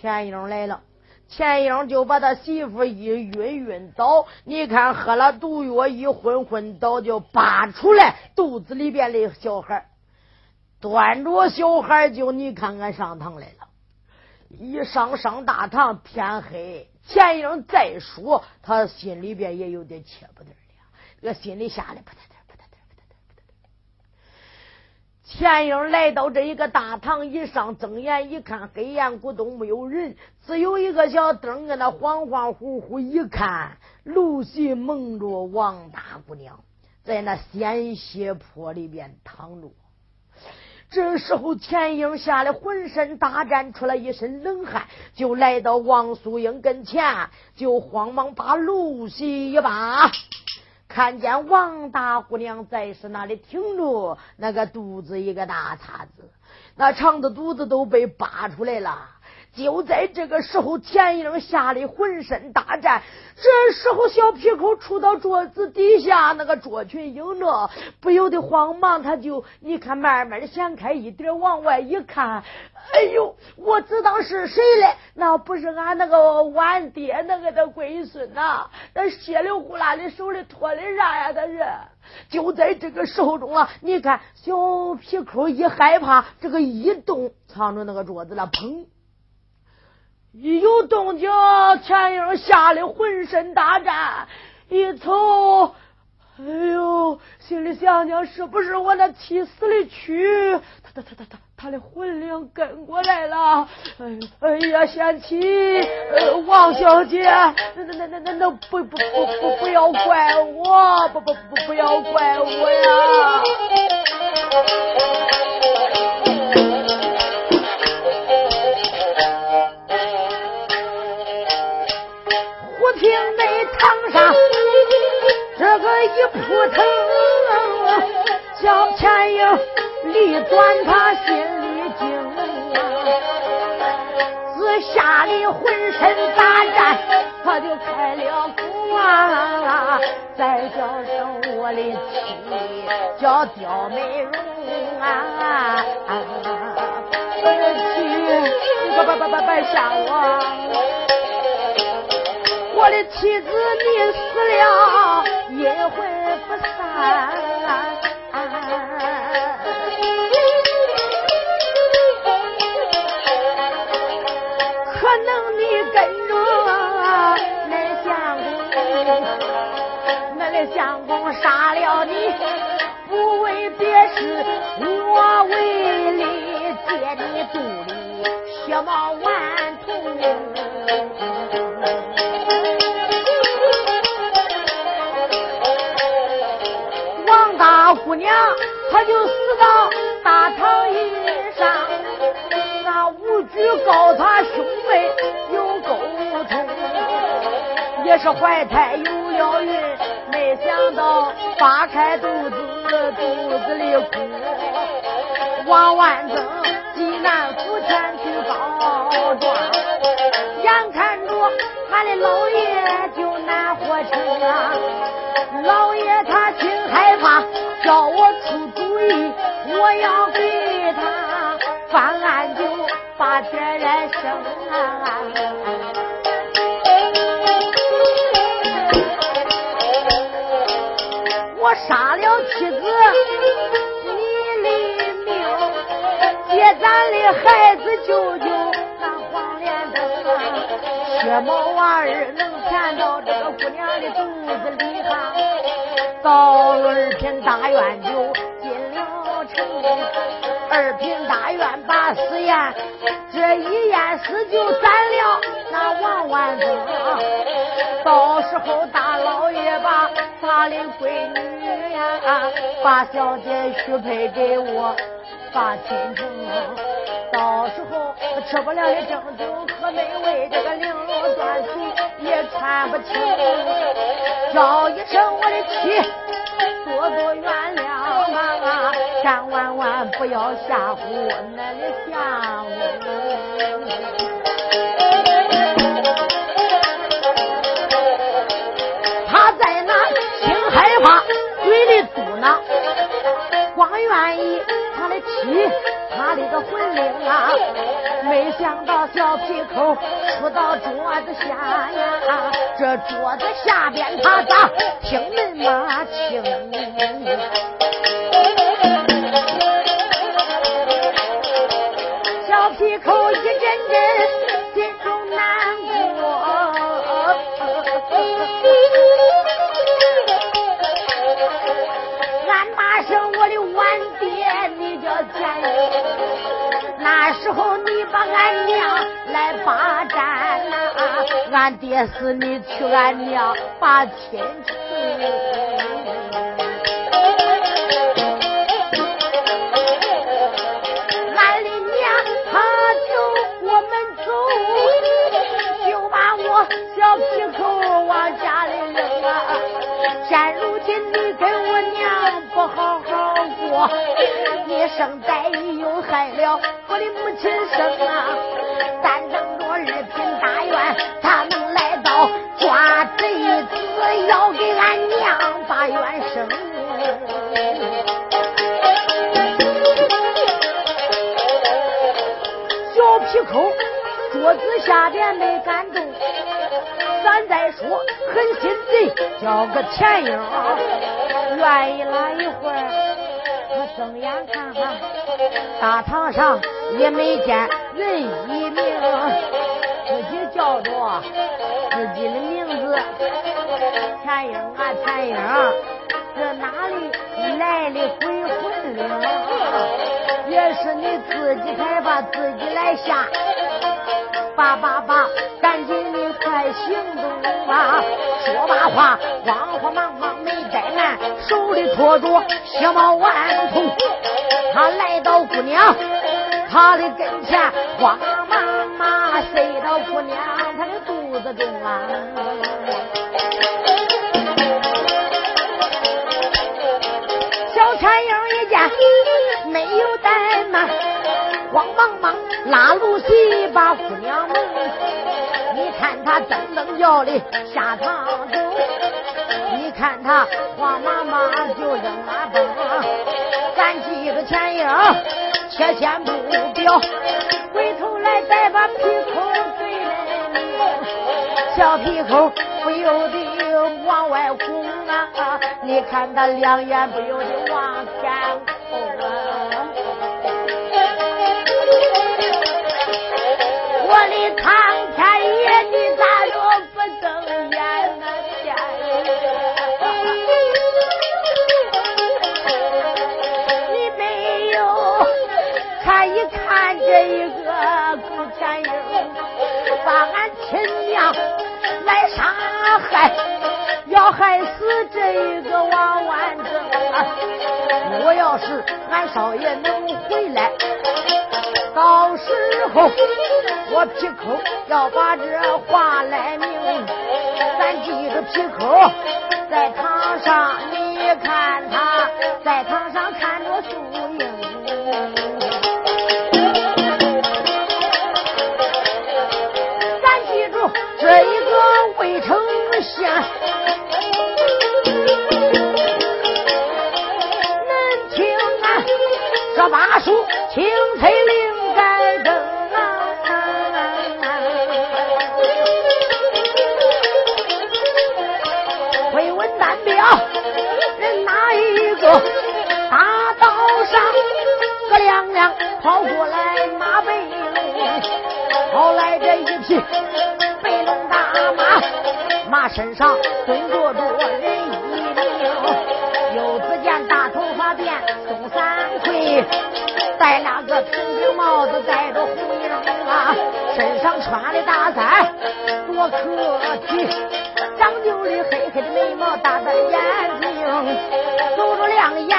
钱英来了，钱英就把他媳妇一晕晕倒，你看喝了毒药一昏昏倒，就拔出来肚子里边的小孩，端着小孩就你看看上堂来了，一上上大堂天黑，钱英再说，他心里边也有点切不得了，这心里吓得不得了。钱英来到这一个大堂，一上睁眼一看，黑暗咕咚没有人，只有一个小灯，在那恍恍惚惚。一看，露西蒙着王大姑娘，在那鲜血坡里边躺着。这时候，钱英吓得浑身大战出了一身冷汗，就来到王素英跟前，就慌忙把露西一把。看见王大姑娘在是那里挺着，那个肚子一个大叉子，那肠子肚子都被扒出来了。就在这个时候，田英吓得浑身大战。这时候，小皮口杵到桌子底下，那个卓群英着，不由得慌忙，他就你看，慢慢的掀开一点，往外一看，哎呦，我知道是谁嘞？那不是俺那个晚爹那个的龟孙呐？那血里呼啦的手里托的啥呀？他是。就在这个时候中啊，你看，小皮口一害怕，这个一动，藏着那个桌子了，砰！一有动静，钱英吓得浑身打颤，一瞅，哎呦，心里想想，是不是我那气死的蛆？他他他他他他的魂灵跟过来了。哎哎呀，贤妻，呃王小姐，那那那那那那不不不不不要怪我，不不不不要怪我呀。一扑腾，小钱英立转他心里惊，自吓得浑身打颤，他就开了口啊，再叫声我的妻，叫刁美容啊，我的妻，别别别别别吓我。我的妻子，你死了，阴魂不散。可能你跟着那相公，那个相公杀了你，不为别事，我为了借你肚里娘，她就死到大堂椅上，那武举告他兄妹有沟通，也是怀胎有了孕，没想到扒开肚子，肚子里哭，王万增济南府前去告状，眼看俺的老爷就难活成啊，老爷他心害怕。叫我出主意，我要给他翻案，就把天来生啊。我杀了妻子，你的命，借咱的孩子救救。血毛娃儿能缠到这个姑娘的肚子里哈。到二品大院就进了城，二品大院把死验，这一验死就斩了那王万增。到时候大老爷把他的闺女呀，把小姐许配给我，把亲成。到时候吃不了的正酒喝美味，这个绫罗缎子也穿不清。叫一声我的妻，多多原谅啊！千万万不要吓唬我那的相公。他在那心害怕，嘴里嘟囔，光愿意他的妻。他的个魂灵啊！没想到小皮口出到桌子下呀，这桌子下边他咋听恁妈清？小皮口时候你把俺娘来霸占呐，俺爹死你娶俺娘把亲娶。好过，你生在又害了我的母亲生啊！咱等着二品大院，他能来到抓贼子，要给俺娘把冤生。小皮口桌子下边没敢动。咱再说，狠心贼叫个钱英，愿意拉一会儿，他睁眼看看，大堂上也没见人一名，自己叫着自己的名字，钱英啊钱英，这哪里来的鬼魂灵？也是你自己才把自己来吓。爸爸爸，赶紧快行动啊！说罢话，慌慌忙忙没怠慢，手里托着血毛丸头，他来到姑娘他的跟前，慌忙忙塞到姑娘她的肚子中啊！小残影一见没有怠慢，慌忙忙。拉路西把姑娘弄，你看他噔噔叫的下堂走，你看他慌忙忙就扔马崩，咱几个前影且先不表，回头来再把皮口对来小皮口不由得往外拱啊，你看他两眼不由得往前我的苍天爷，你咋就不睁眼呢？天你没有看一看这一个古天英，把俺亲娘来杀害，要害死这一个王万正。我要是俺少爷能回来。到时候我皮口要把这话来明，咱记着皮口在堂上，你看他在堂上看着素英，咱记住这一个魏丞相，这把书清脆灵。人哪一个大道上，个亮亮跑过来马背龙，跑来这一匹背龙大马，马身上蹲着着人一名，又只见大头发辫松三魁，戴那个平顶帽子，戴着红缨啊，身上穿的大衫多客气。长就的黑黑的眉毛，大大的眼睛，走着两眼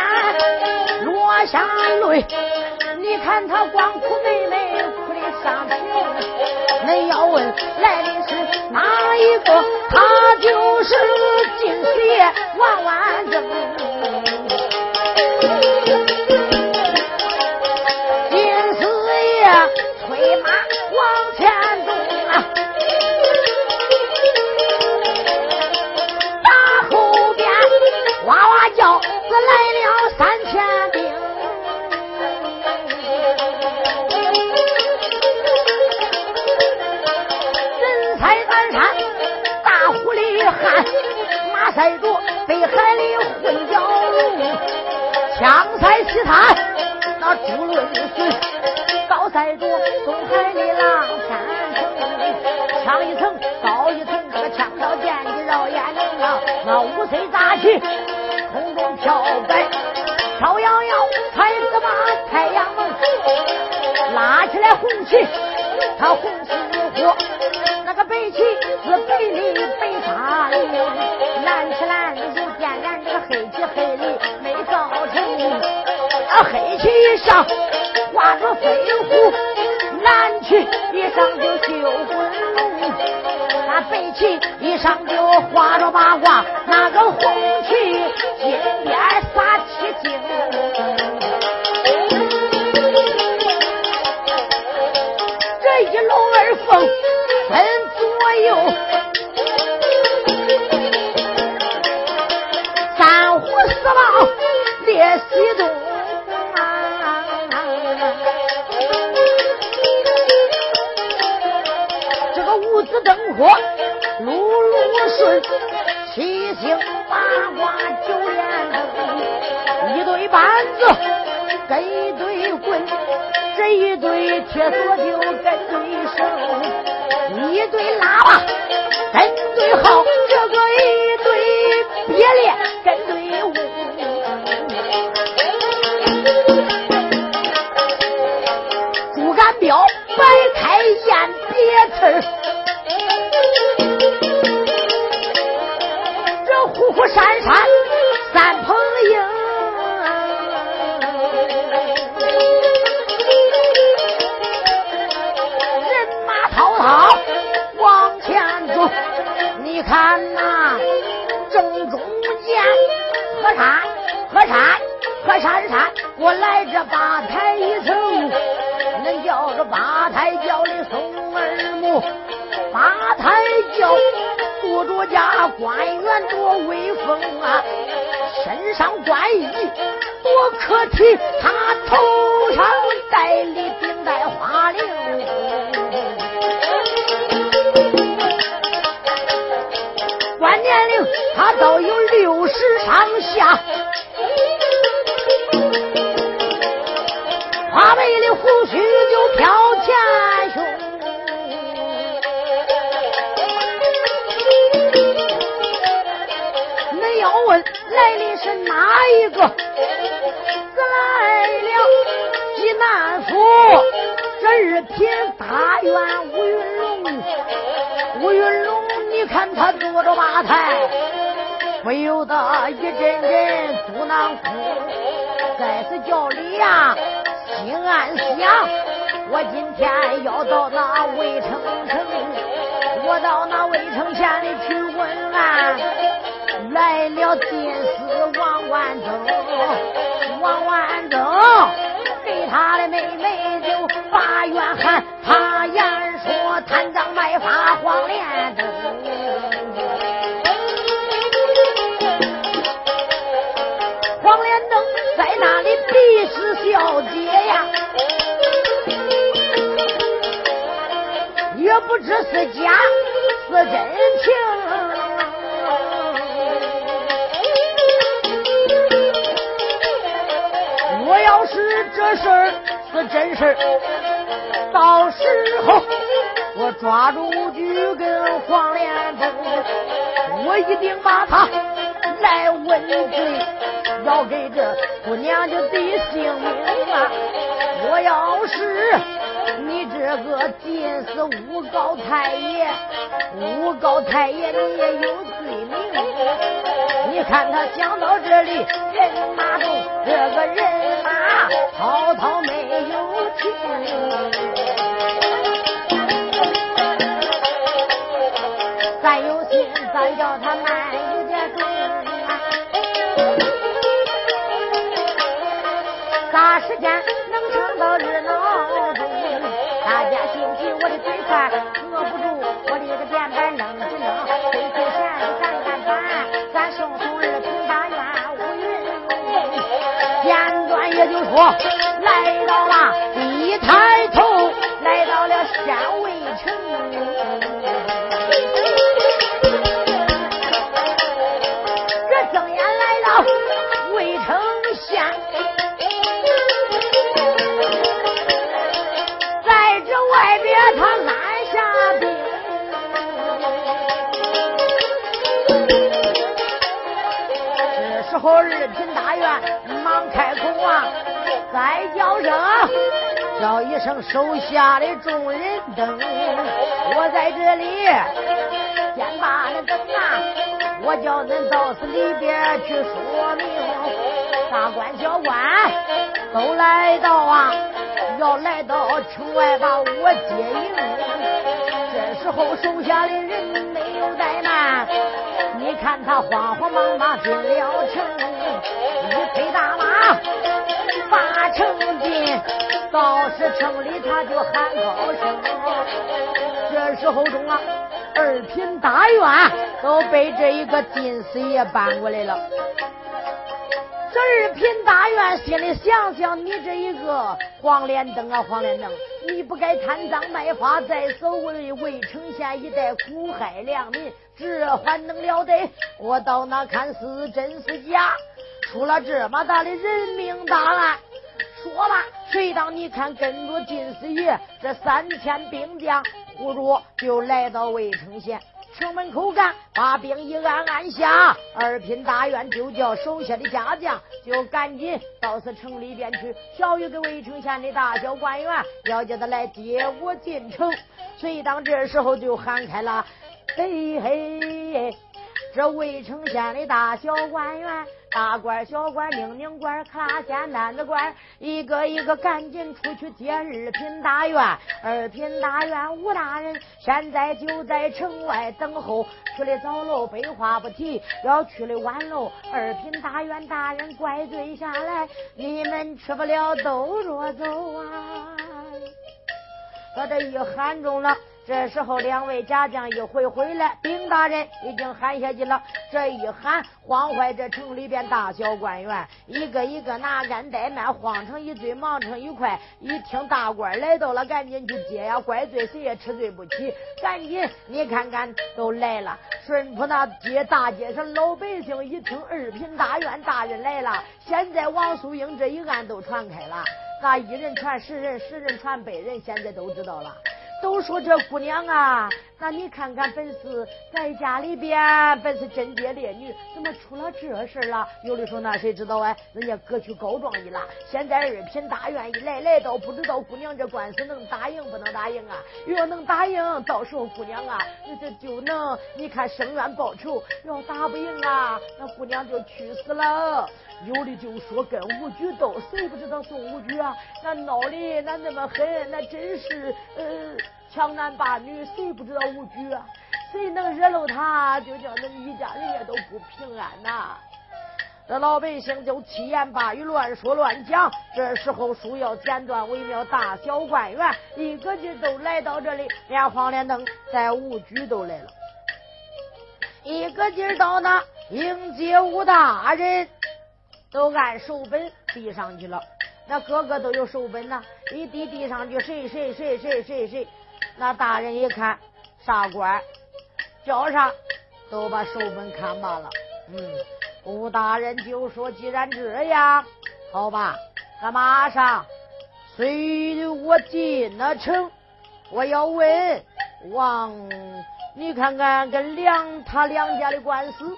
落下泪。你看他光哭妹妹哭的伤情。恁要问来的是哪一个？他就是金四爷王万正。马赛着北海里混蛟龙，枪赛西滩那朱论水，高赛着东海里狼山城，枪一层高一层，这个枪刀剑戟绕眼睛啊，那五岁扎起空中飘摆，飘摇摇才子把太阳门拉起来红旗，他红旗火。那个白旗是白里北沙里，南起南如点燃这个黑旗黑里没造成。啊，黑旗一上挂着飞虎，蓝旗一上就绣滚龙，那白旗一上就画着八卦，那个红旗金边撒七星，这一龙二凤。列西东，这个五子登科路路顺，七星八卦九连灯，一对板子跟一对棍，这一对铁锁就跟对手。一对喇叭跟对号，虎虎闪闪三蓬鹰，人马滔滔。你看呐，正中间河山，河山，河山山，我来这八抬一层，恁叫这八抬轿的送儿母，八抬轿坐着家官员多威风啊，身上官衣多可体，他头上戴的顶戴花翎。年龄他都有六十上下，花白的胡哪一个？是来了济南府这二品大员吴云龙，吴云龙。你看他坐着吧台，不由得一阵阵嘟囔哭，在此叫李呀，心暗想：我今天要到那渭城城，我到那渭城县里去问案，来了进司王万增，王万增给他的妹妹就把冤喊，他言说贪赃卖法黄连灯。李氏小姐呀，也不知是假是真情。这事儿是真事儿，到时候我抓住举跟黄连峰，我一定把他来问罪。要给这姑娘就得性命啊！我要是你这个进士诬告太爷，诬告太爷你也有罪名。你看他讲到这里，人马动，这个人马滔滔没有停。咱有心，咱叫他慢一点走。啥时间能唱到热闹中？大家兴起，我的嘴快喝不住，我的个键盘扔一扔，黑头线咱干翻，咱送送我来到了，一抬头来到了县尉城。这睁眼来到渭城县。在这外边，他安下兵。这时候二品。再叫声，叫一声手下的众人等，我在这里先把那等啊，我叫恁到此里边去说明，大官小官都来到啊，要来到城外把我接应。这时候手下的人没有怠慢。你看他慌慌忙忙进了城，一推大马大成进，到是城里他就喊高声。这时候中啊，二品大院都被这一个金四爷搬过来了。这二品大院心里想想，你这一个黄连灯啊，黄连灯，你不该贪赃卖法，在所谓渭城县一带苦害良民。这还能了得？我到那看是真是假？出了这么大的人命大案，说吧，谁当你看跟着金四爷这三千兵将，呼着就来到渭城县城门口干，把兵一按按下，二品大院就叫手下的家将就赶紧到此城里边去，小一个渭城县的大小官员要叫他来接我进城。谁当这时候就喊开了。嘿嘿，这渭城县的大小官员、大官小官、宁宁官、克拉县男子官，一个一个赶紧出去接二品大员。二品大员吴大人现在就在城外等候，去的早喽，废话不提；要去的晚喽，二品大员大人怪罪下来，你们吃不了兜着走啊！把这一喊中了。这时候，两位家将一回回来，丁大人已经喊下去了。这一喊，慌坏这城里边大小官员，一个一个拿杆怠慢，慌成一堆，忙成一块。一听大官来到了，赶紧去接呀！怪罪谁也吃罪不起。赶紧，你看看都来了。顺坡那街大街上，老百姓一听二品大院大人来了，现在王素英这一案都传开了。那一人传十人，十人传百人，现在都知道了。都说这姑娘啊，那你看看，本是在家里边，本是贞洁烈女，怎么出了这事了？有的说那谁知道啊？人家各去告状一了。现在二品大院一来，来到不知道姑娘这官司能答应不能答应啊？要能答应，到时候姑娘啊，这就能你看伸冤报仇；要答不应啊，那姑娘就去死了。有的就说跟吴举斗，谁不知道宋吴举啊？那闹的那那么狠，那真是呃强男霸女，谁不知道吴举啊？谁能惹了他，就叫那一家人家都不平安呐。这老百姓就七言八语乱说乱讲。这时候书要简短为妙，大小官员一个劲都来到这里，连黄连灯在吴举都来了，一个劲到那迎接吴大人。都按手本递上去了，那个个都有手本呐，一递递上去，谁谁谁谁谁谁，那大人一看啥官，叫啥都把手本看罢了。嗯，吴大人就说：“既然这样，好吧，那马上随我进了城，我要问王，你看看跟梁他两家的官司。”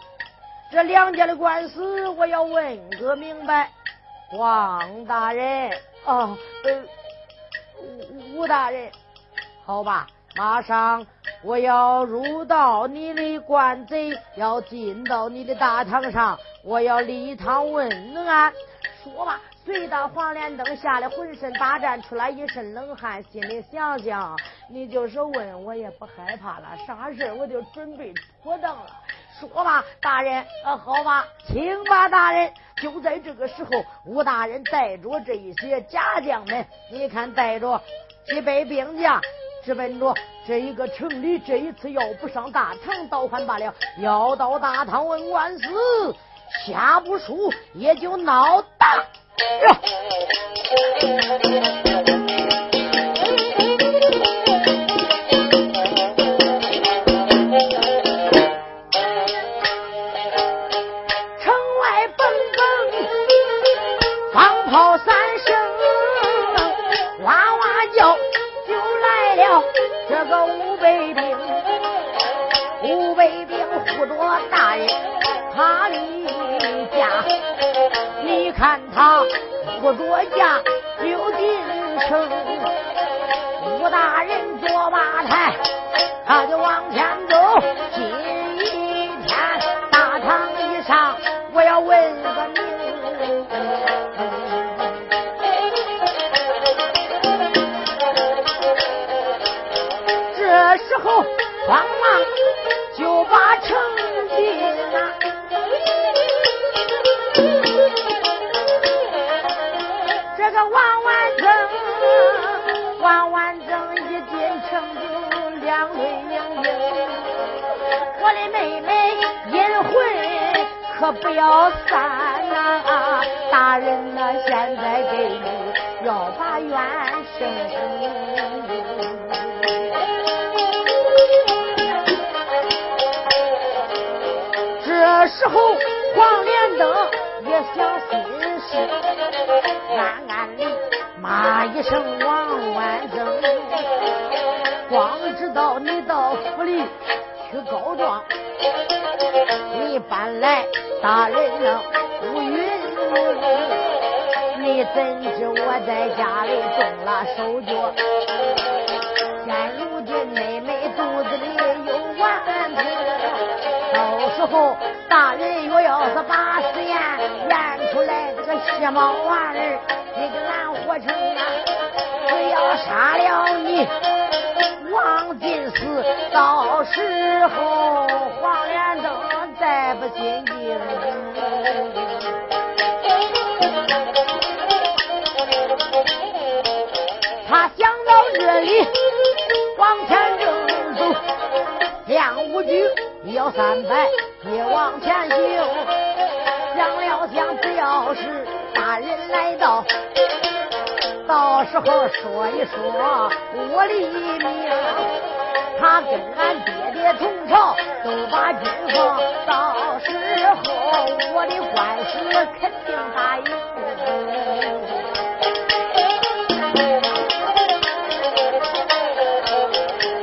这两家的官司，我要问个明白。王大人，啊，呃，吴大人，好吧，马上我要入到你的官贼，要进到你的大堂上，我要立堂问案。说吧，随到黄连灯吓得浑身打颤，出来一身冷汗，心里想想，你就是问我也不害怕了，啥事我就准备妥当了。说吧，大人，呃，好吧，请吧，大人。就在这个时候，吴大人带着这一些家将们，你看带着几百兵将，直奔着这一个城里。这一次要不上大堂倒还罢了，要到大堂问官司，下不输也就闹大这个五百兵，五百兵护着大人他你家，你看他护着家就进城。武大人坐马台，他就往前走。今天大堂一上，我要问个名。这时候慌忙就把城进啊。这个王万增，王万增一进城就两腿明硬，我的妹妹阴魂可不要散呐！大人呐，现在给你要把冤伸。时候黄连登也想心事，暗暗里骂一声王万增，光知道你到府里去告状，你搬来大人呢不允，你怎知我在家里动了手脚？现如今妹妹时候大人若要是把实验验出来这个邪猫玩意儿，你给俺活成啊！只要杀了你，王进死，到时候黄连登再不心惊。他想到这里，往前正走，两五局你要三百，也往前行。想了想，只要是大人来到，到时候说一说我的命，他跟俺爹爹同朝，都把军放，到时候我的官司肯定答应。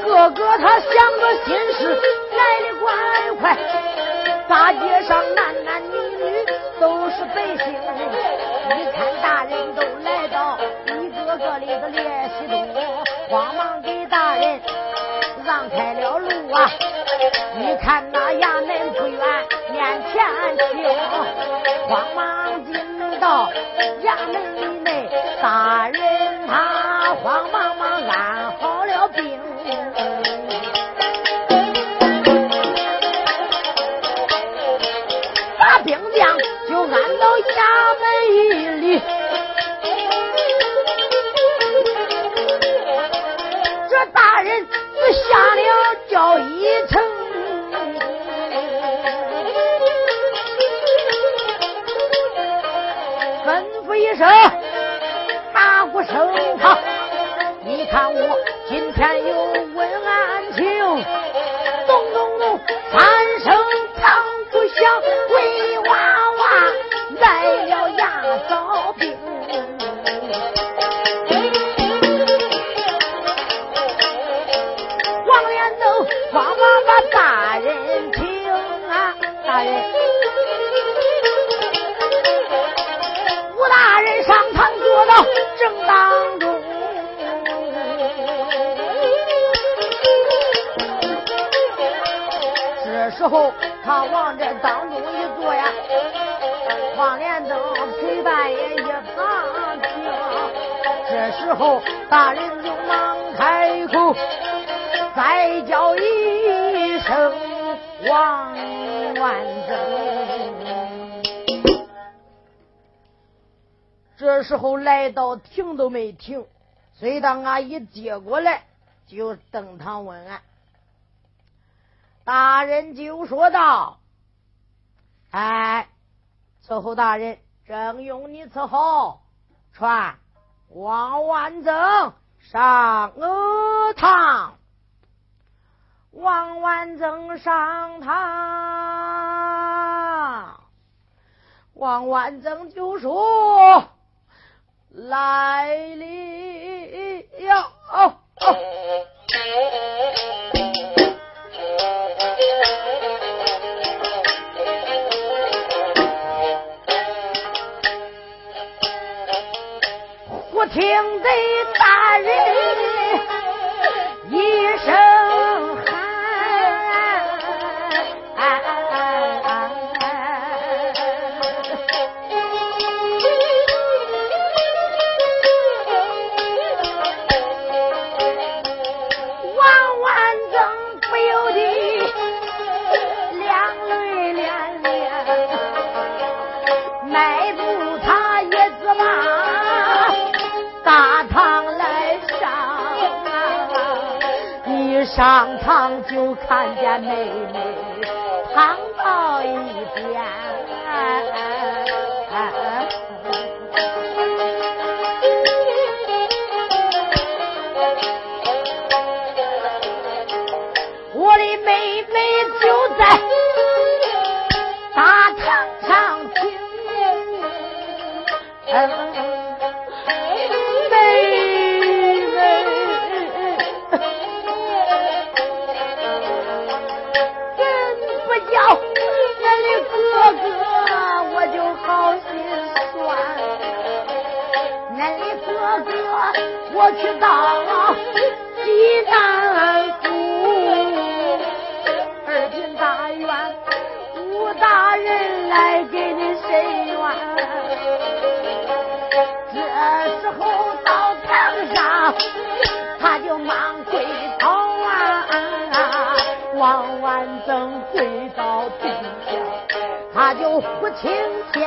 哥哥他想个心事快，大街上男男女女都是百姓，一看大人都来到，一个个的列西东，慌忙给大人让开了路啊！一看那衙门不远，面前停，慌忙进到衙门里内，大人他慌忙忙安好了病。一里大人请啊，大人，吴大人上堂坐到正当中。这时候他往这当中一坐呀，黄连登陪伴也一旁听。这时候大人就忙开口，再叫一声王万增。这时候来到停都没停，随当俺一接过来，就登堂问案。大人就说道：“哎，伺候大人，正用你伺候，传王万增上堂。”王万增上堂，王万增就说：“来了。哦哦听得大人上堂就看见妹妹躺到一边。我去到济南府。二品大院，吴大人来给你伸冤。这时候到堂上，他就忙跪头啊，王万增跪到地下，他就胡青天。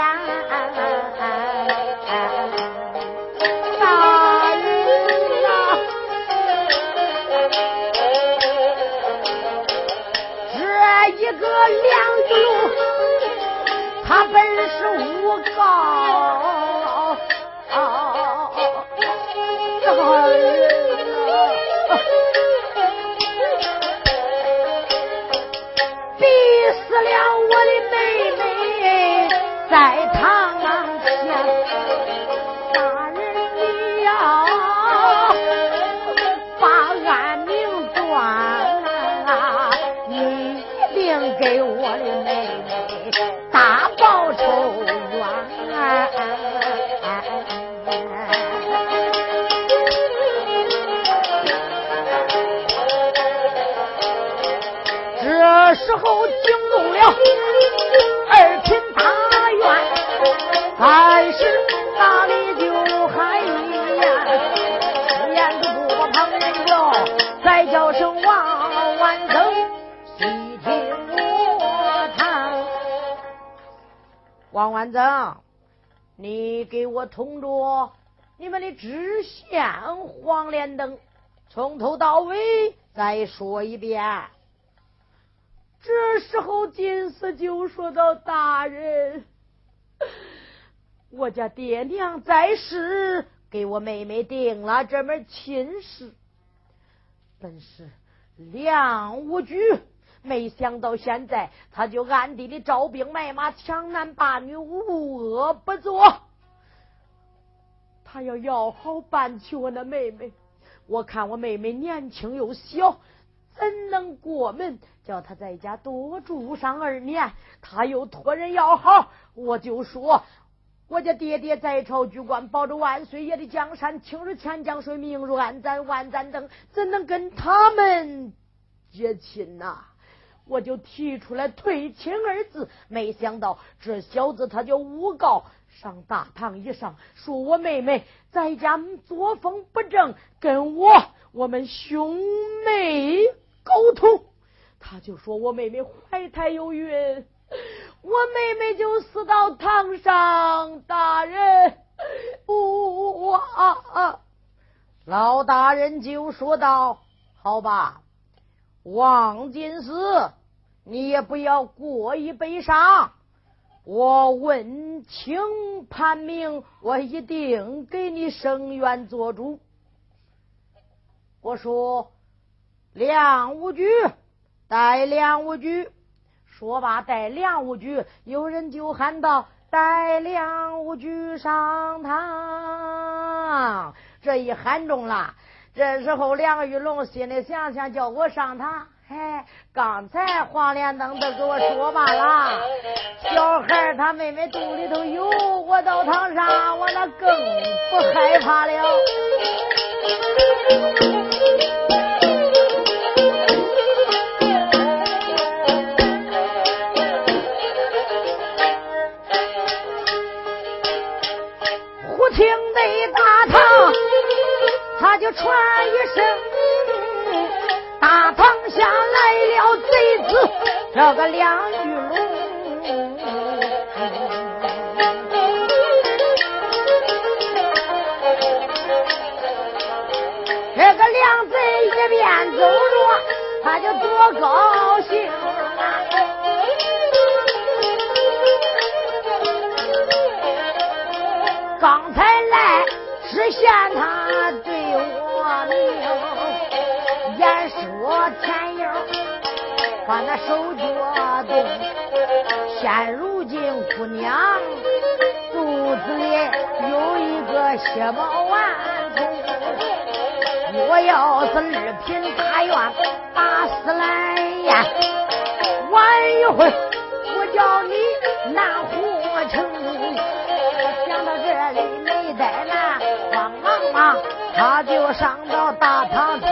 梁子龙，他本是诬告。万增，你给我通着你们的知县黄连登，从头到尾再说一遍。这时候，金丝就说到：“大人，我家爹娘在世，给我妹妹定了这门亲事，本是梁无惧。没想到现在，他就暗地里招兵买马，强男霸女，无恶不作。他要要好办起我那妹妹，我看我妹妹年轻又小。”怎能过门？叫他在家多住上二年。他又托人要好，我就说我家爹爹在朝居官，保着万岁爷的江山，清如钱江水，明如暗簪万盏灯，怎能跟他们结亲呐？我就提出来退亲二字，没想到这小子他就诬告上大堂以上，说我妹妹在家作风不正，跟我我们兄妹。沟通，他就说我妹妹怀胎有孕，我妹妹就死到堂上。大人，我啊，老大人就说道：“好吧，王金丝，你也不要过于悲伤。我问清判明，我一定给你伸冤做主。”我说。梁武举，带梁武举。说罢，带梁武举。有人就喊道：“带梁武举上堂。”这一喊中了，这时候梁玉龙心里想想，叫我上堂。哎，刚才黄连登都给我说罢了，小孩他妹妹肚里头有，我到堂上我那更不害怕了。忽听得大堂，他就传一声，大堂下来了贼子，这个梁玉龙。这个梁贼一边走着，他就多高兴。刚才来是嫌他对我命，言说前影把那手脚动，现如今姑娘肚子里有一个血宝丸。我要是二品大院打死来呀，晚一会我叫你南湖城。想到这里没怠慢，慌忙忙他就上到大堂厅，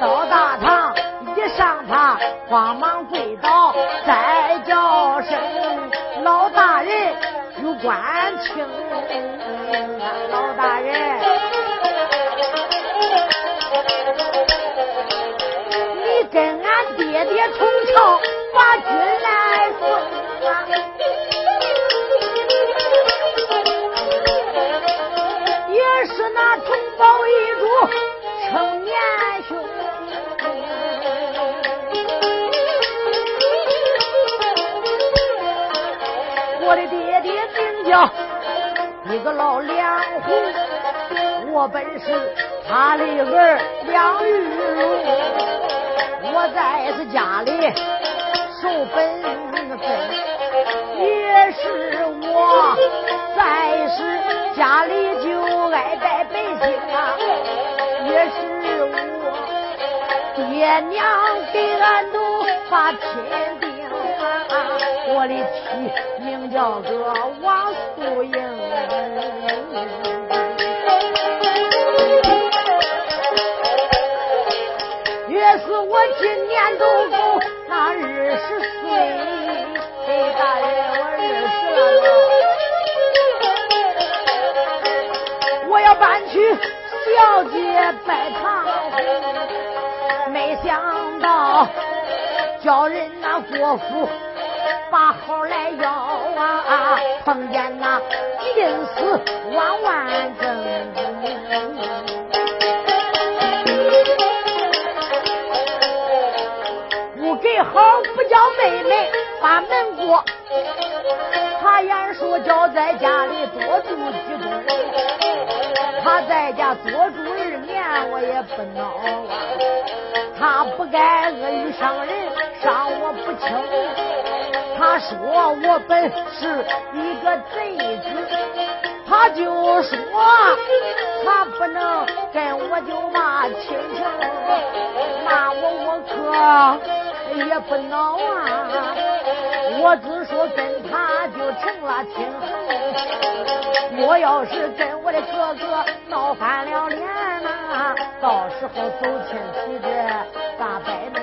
到大堂一上他慌忙跪倒，再叫声老大人有官清，老大人。你跟俺爹爹同朝，把军来送！一主称年兄，我的爹爹名叫一个老梁红，我本是他的儿梁玉龙。我在是家里受本分，也是我在是家里就爱带百姓啊，也是我爹娘给俺都把亲定啊，我的妻名叫个王素英。也是我今年都够那二十岁，大爷，我二十了。我要搬去小姐拜堂，没想到叫人那国府把号来要啊，碰见那阴死万万正。好不叫妹妹把门过，他言说叫在家里多住几冬，他在家多住二年我也不恼啊。他不该恶语伤人，伤我不轻。他说我本是一个贼子，他就说他不能跟我就骂亲情，骂我我可。也不恼啊，我只说跟他就成了亲。我要是跟我的哥哥闹翻了脸呐，到时候走亲戚的咋摆弄？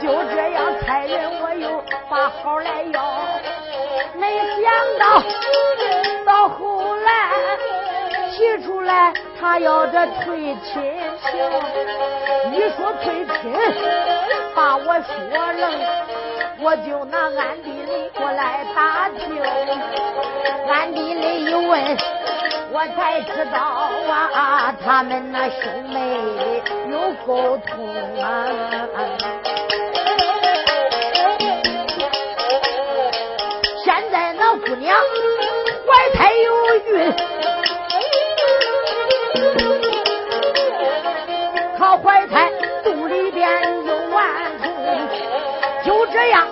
就这样差人我又把号来要，没想到到后来提出来他要这退亲情，一说退亲。把我说愣，我就拿暗地里过来打听，暗地里一问，我才知道啊，他们那兄妹有沟通啊。现在那姑娘怀胎有孕，她怀胎肚里边。这样，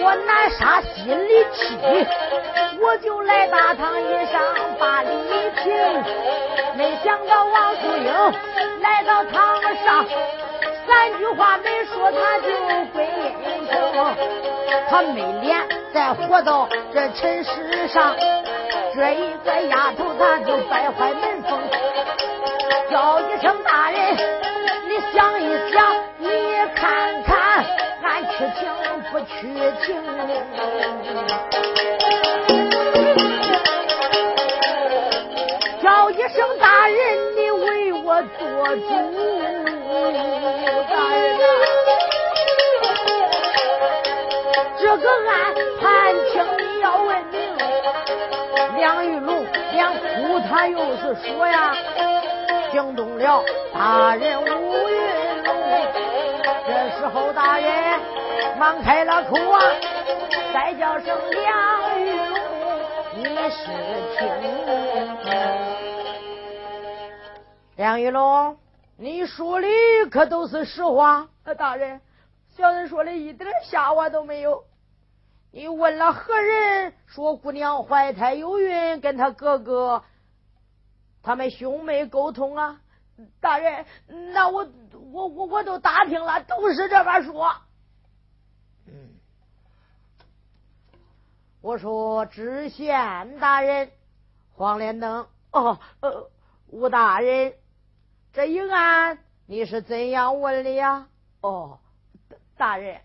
我难杀心里气，我就来大堂一上把礼请。没想到王素英来到堂上，三句话没说，他就归阴生，他没脸再活到这尘世上。这一个丫头，她就败坏门风，叫一声大人，你想一想，你看看，俺去情不去情？叫一声大人，你为我做主，这个案判清你要问明。梁玉龙，连哭他又是说呀，惊动了大人吴云龙。这时候大人忙开了口啊，再叫声梁玉龙，你是听？梁玉龙，你说的可都是实话？大人，小人说的一点瞎话都没有。你问了何人？说姑娘怀胎有孕，跟他哥哥他们兄妹沟通啊。大人，那我我我我都打听了，都是这么说。我说知县大人，黄连登哦，呃，吴大人，这一案你是怎样问的呀？哦，大人。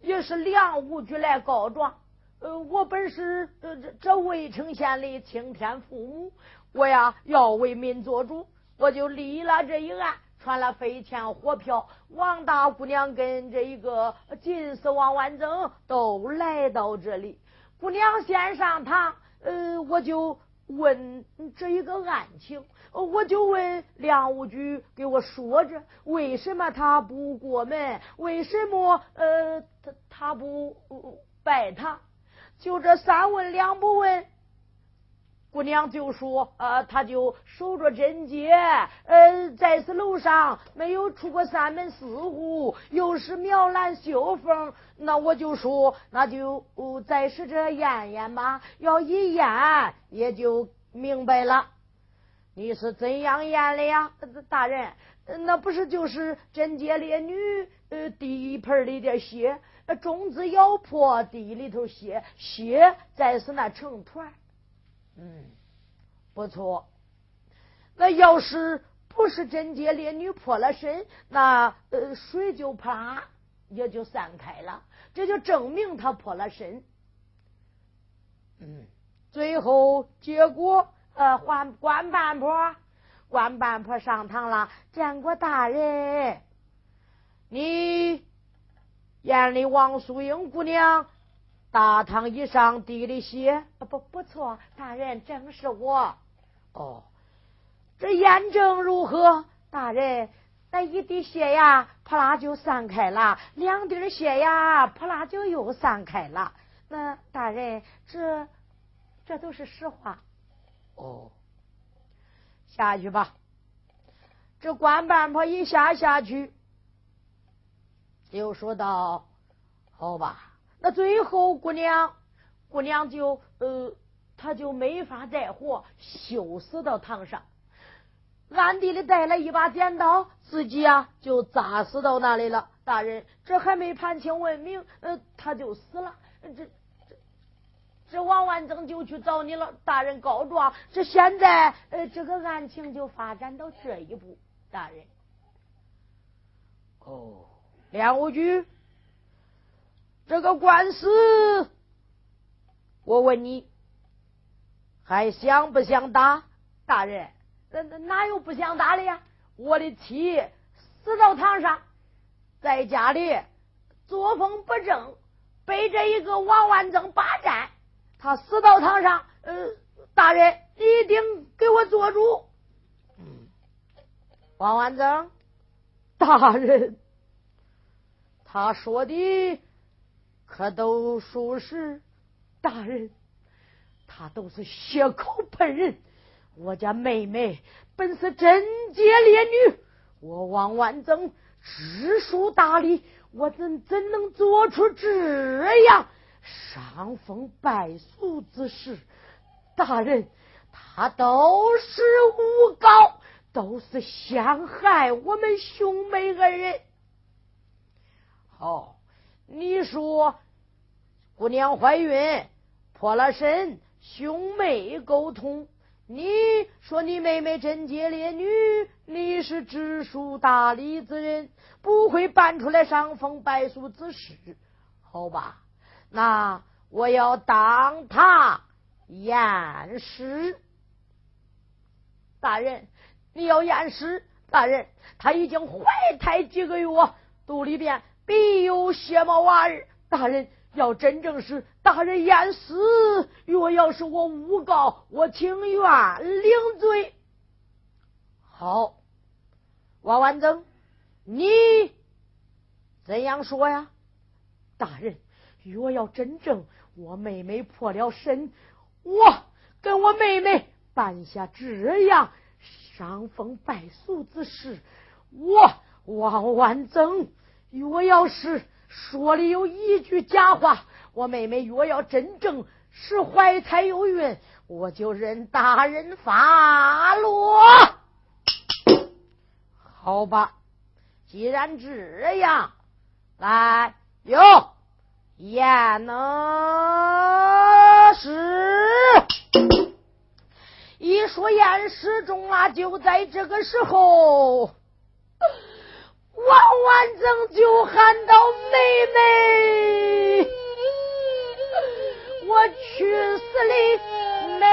也是梁武举来告状，呃，我本是这这渭城县的青天父母，我呀要为民做主，我就立了这一案，传了飞钱火票，王大姑娘跟这一个金丝王万增都来到这里，姑娘先上堂，呃，我就问这一个案情。我就问梁武举给我说着，为什么他不过门？为什么呃他他不拜堂？就这三问两不问，姑娘就说呃他就守着贞节，呃在此楼上没有出过三门四户，又是苗兰绣凤，那我就说那就呃再试这验验吧，要一验也就明白了。你是怎样验的呀，大人？那不是就是贞洁烈女呃第一盆里的血，种子咬破地里头血，血再是那成团。嗯，不错。那要是不是贞洁烈女破了身，那呃水就啪也就散开了，这就证明她破了身。嗯，最后结果。呃，还官半坡，官半坡上堂了，见过大人。你眼里王素英姑娘大堂以上滴的血，不不错，大人正是我。哦，这验证如何？大人，那一滴血呀，啪啦就散开了；两滴血呀，啪啦就又散开了。那大人，这这都是实话。哦，下去吧。这官半坡一下下去，又说道：“好吧，那最后姑娘，姑娘就呃，她就没法再活，羞死到堂上。暗地里带了一把剪刀，自己啊就扎死到那里了。大人，这还没判清问明，呃，他就死了。这。”这王万增就去找你了，大人告状。这现在呃，这个案情就发展到这一步，大人。哦，梁武举，这个官司，我问你，还想不想打？大人，那那哪有不想打的呀？我的妻死到堂上，在家里作风不正，背着一个王万增霸占。他死到堂上，呃，大人一定给我做主。嗯，王万增，大人，他说的可都属实。大人，他都是血口喷人。我家妹妹本是贞洁烈女，我王万增知书达理，我怎怎能做出这样？伤风败俗之事，大人，他都是诬告，都是陷害我们兄妹二人。好，你说姑娘怀孕破了身，兄妹沟通。你说你妹妹贞洁烈女，你是知书达理之人，不会办出来伤风败俗之事，好吧？那我要当他验尸。大人，你要验尸？大人，他已经怀胎几个月，肚里边必有血毛娃儿。大人。要真正是大人淹死，若要是我诬告，我情愿领罪。好，王万增，你怎样说呀？大人，若要真正我妹妹破了身，我跟我妹妹办下这样伤风败俗之事，我王万增，若要是。说的有一句假话，我妹妹若要真正是怀胎有孕，我就任大人发落。好吧，既然这样，来哟，验呢是，一说验尸中啊，就在这个时候。王万正就喊道：“妹妹，我去死的妹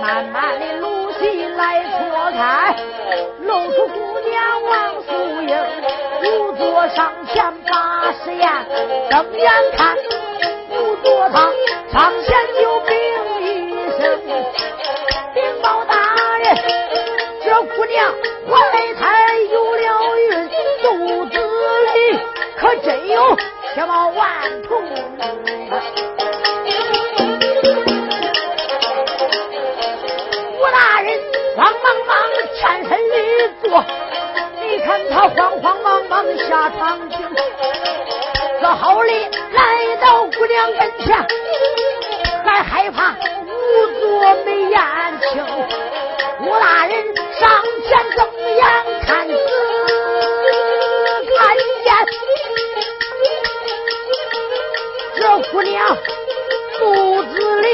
慢慢的卢席来错开露出姑娘王素英独作上前把诗言睁眼看无座他上前就禀一声禀报大人这姑娘怀胎有了孕肚子里可真有千包万头他慌慌忙忙下床去，这好哩，来到姑娘跟前，还害怕仵作没眼睛。吴大人上前睁眼看，看见这姑娘肚子里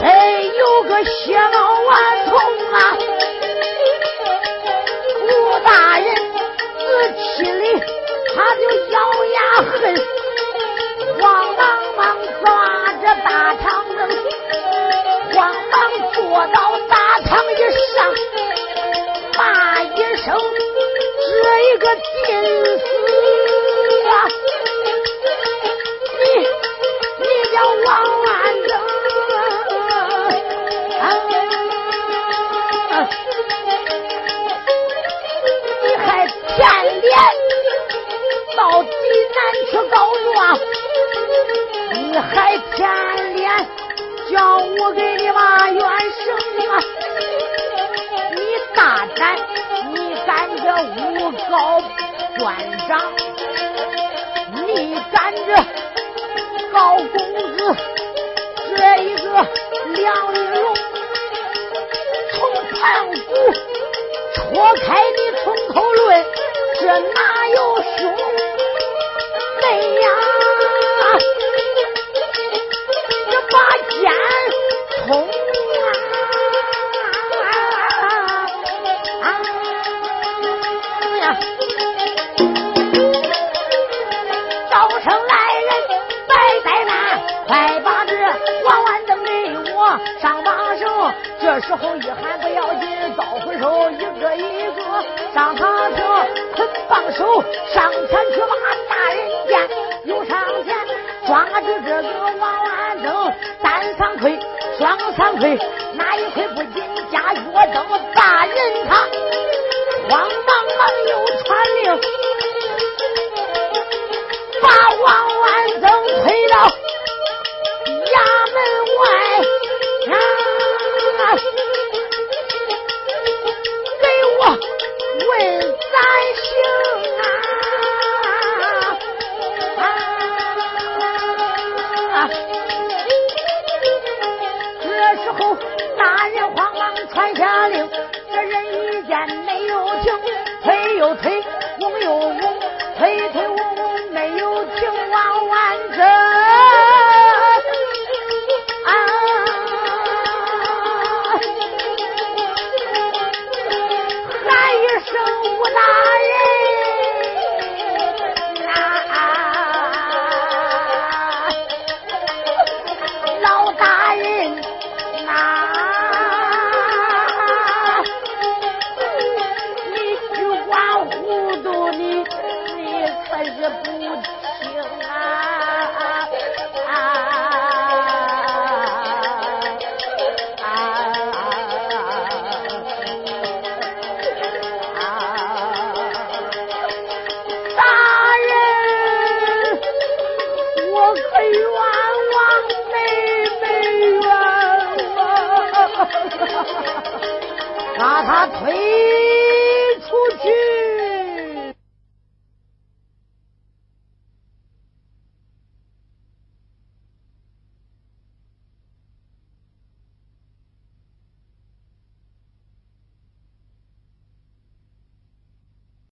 还有个小娃童啊！他就咬牙恨，慌忙忙抓着大长凳，慌忙坐到大堂一上，骂一声：“这一个贱死啊！你你叫王万啊！”吃狗肉啊，你还舔脸，叫我给你把冤声啊！你大胆，你敢叫诬高官长？你敢叫高公子这一个梁玉龙从盘古戳开你从头论，这哪有凶？妹呀，这把剑冲啊！啊呀！招来人，白怠慢，快把这王万登给我上马手。这时候一喊不要紧，倒回手一个一个上他手，捆绑手上前去拉。抓住这个王万增，单三魁双三魁，哪一魁不紧加约等大人他？慌忙忙又传令，把王万增推到